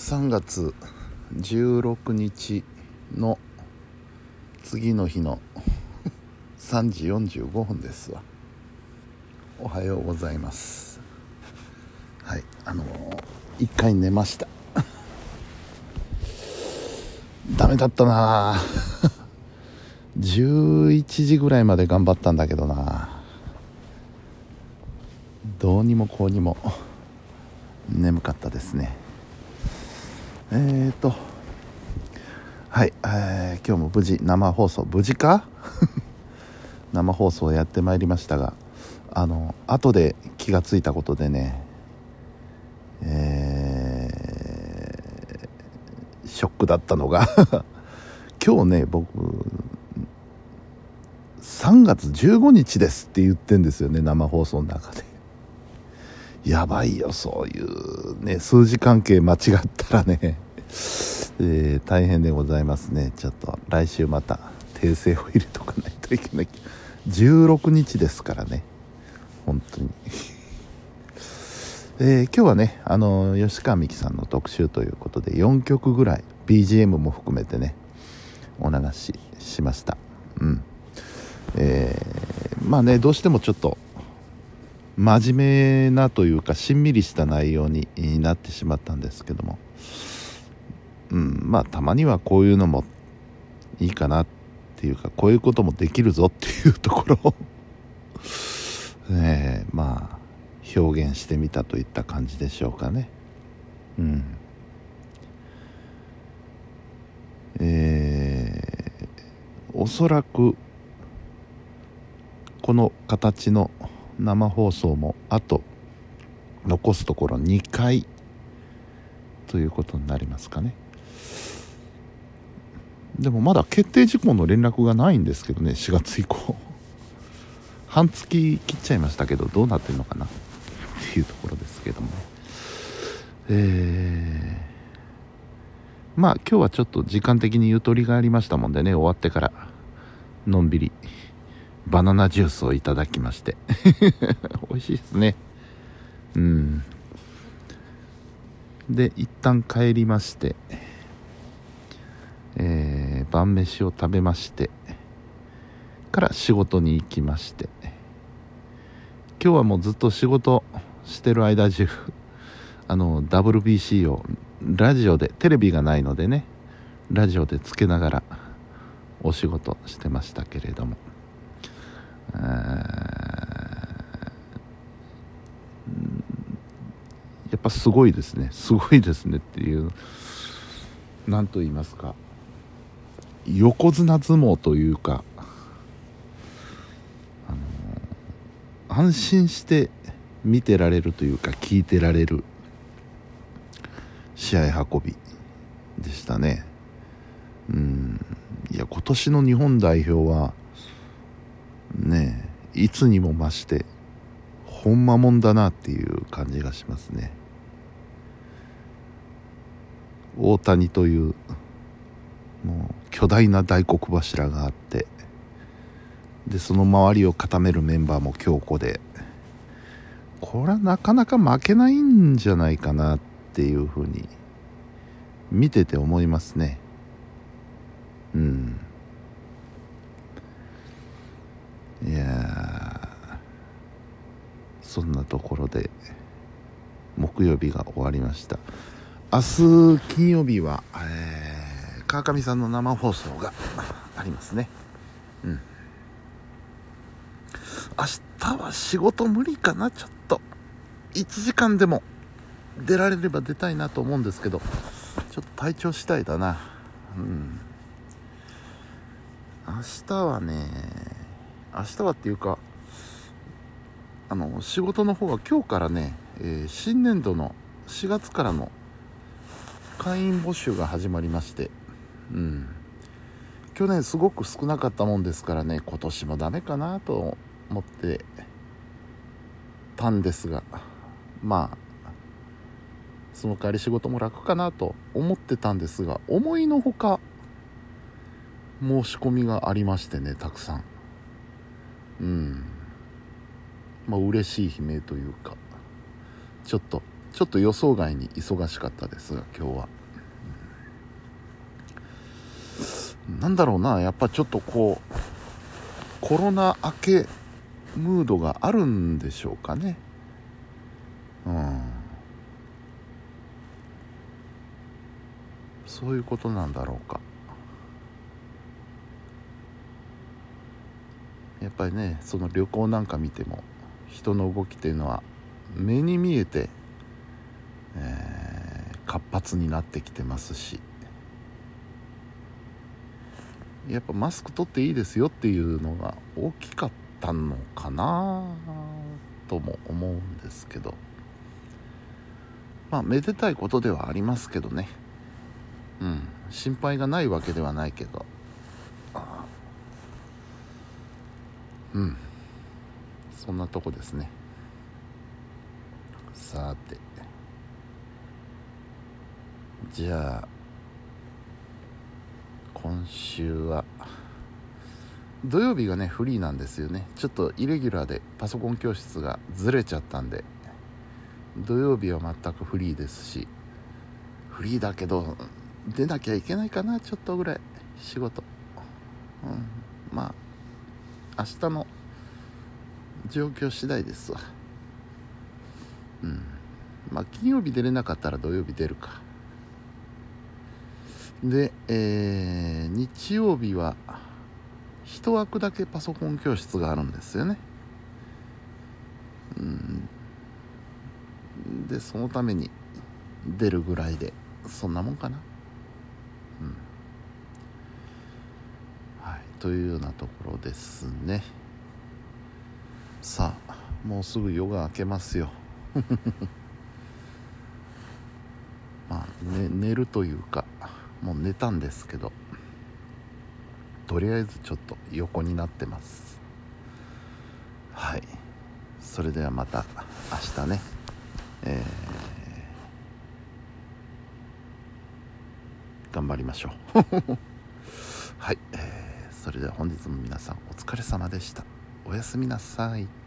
3月16日の次の日の3時45分ですわ。おはようございます。はいあのー、1回寝ました。ダメだったな。11時ぐらいまで頑張ったんだけどな。どうにもこうにも眠かったですね。えーとはい、えー、今日も無事生放送無事か？生放送やってまいりましたがあの後で気が付いたことでねえー、ショックだったのが 今日ね僕3月15日ですって言ってんですよね生放送の中で。やばいよそういうね数字関係間違ったらね、えー、大変でございますね。ちょっと来週また訂正を入れとかないといけない。16日ですからね。本当に。えー、今日はねあの吉川美樹さんの特集ということで4曲ぐらい BGM も含めてねお流ししました。うん。えー、まあねどうしてもちょっと真面目なというかしんみりした内容になってしまったんですけども。うんまあたまにはこういうのもいいかなっていうかこういうこともできるぞっていうところ。を ねまあ表現してみたといった感じでしょうかね。うん。えー、おそらくこの形の生放送もあと残すところ2回ということになりますかね。でもまだ決定事項の連絡がないんですけどね4月以降。半月切っちゃいましたけどどうなってるのかな。っていうところですけどもえー、まあ今日はちょっと時間的にゆとりがありましたもんでね終わってからのんびり。バナナジュースをいただきまして。美味しいですね。うん。で一旦帰りましてえー、晩飯を食べましてから仕事に行きまして。今日はもうずっと仕事してる間中 あの WBC をラジオでテレビがないのでねラジオでつけながらお仕事してましたけれども。やっぱすごいですね。すごいですねっていう。何と言いますか。横綱相撲というか。あの安心して見てられるというか聞いてられる。試合運び。でしたね。うん。いや今年の日本代表はねいつにも増してほんまもんだなっていう感じがしますね。大谷というもう巨大な大黒柱があってでその周りを固めるメンバーも強固でこれはなかなか負けないんじゃないかなっていうふうに見てて思いますね。うん。いやそんなところで木曜日が終わりました。明日金曜日は、えー、川上さんの生放送がありますね。うん。明日は仕事無理かなちょっと。1時間でも出られれば出たいなと思うんですけどちょっと体調次第だな。うん。明日はね明日はっていうかあの仕事の方は今日からね、えー、新年度の4月からの会員募集が始まりましてうん。去年すごく少なかったもんですからね今年もダメかなと思ってたんですがまあその代わり仕事も楽かなと思ってたんですが思いのほか申し込みがありましてねたくさん。うん。まあ嬉しい悲鳴というかちょっとちょっと予想外に忙しかったですが今日は、うん、なんだろうなやっぱちょっとこうコロナ明けムードがあるんでしょうかね。うん。そういうことなんだろうか。やっぱりねその旅行なんか見ても人の動きっていうのは目に見えて、えー、活発になってきてますし。やっぱマスク取っていいですよっていうのが大きかったのかなとも思うんですけど。まあめでたいことではありますけどね。うん。心配がないわけではないけど。うん。そんなとこですね。さて。じゃあ今週は土曜日がねフリーなんですよね。ちょっとイレギュラーでパソコン教室がずれちゃったんで。土曜日は全くフリーですしフリーだけど出なきゃいけないかなちょっとぐらい。仕事。うん。まあ明日の状況次第ですわ。うん。まあ金曜日出れなかったら土曜日出るか。で、えー、日曜日は1枠だけパソコン教室があるんですよね。うん。でそのために出るぐらいでそんなもんかな。うん。というようなところですね。さあもうすぐ夜が明けますよ。まあ、ね、寝るというかもう寝たんですけどとりあえずちょっと横になってます。はい。それではまた明日ね。えー、頑張りましょう。はい、えー、それでは本日も皆さんお疲れ様でした。おやすみなさい。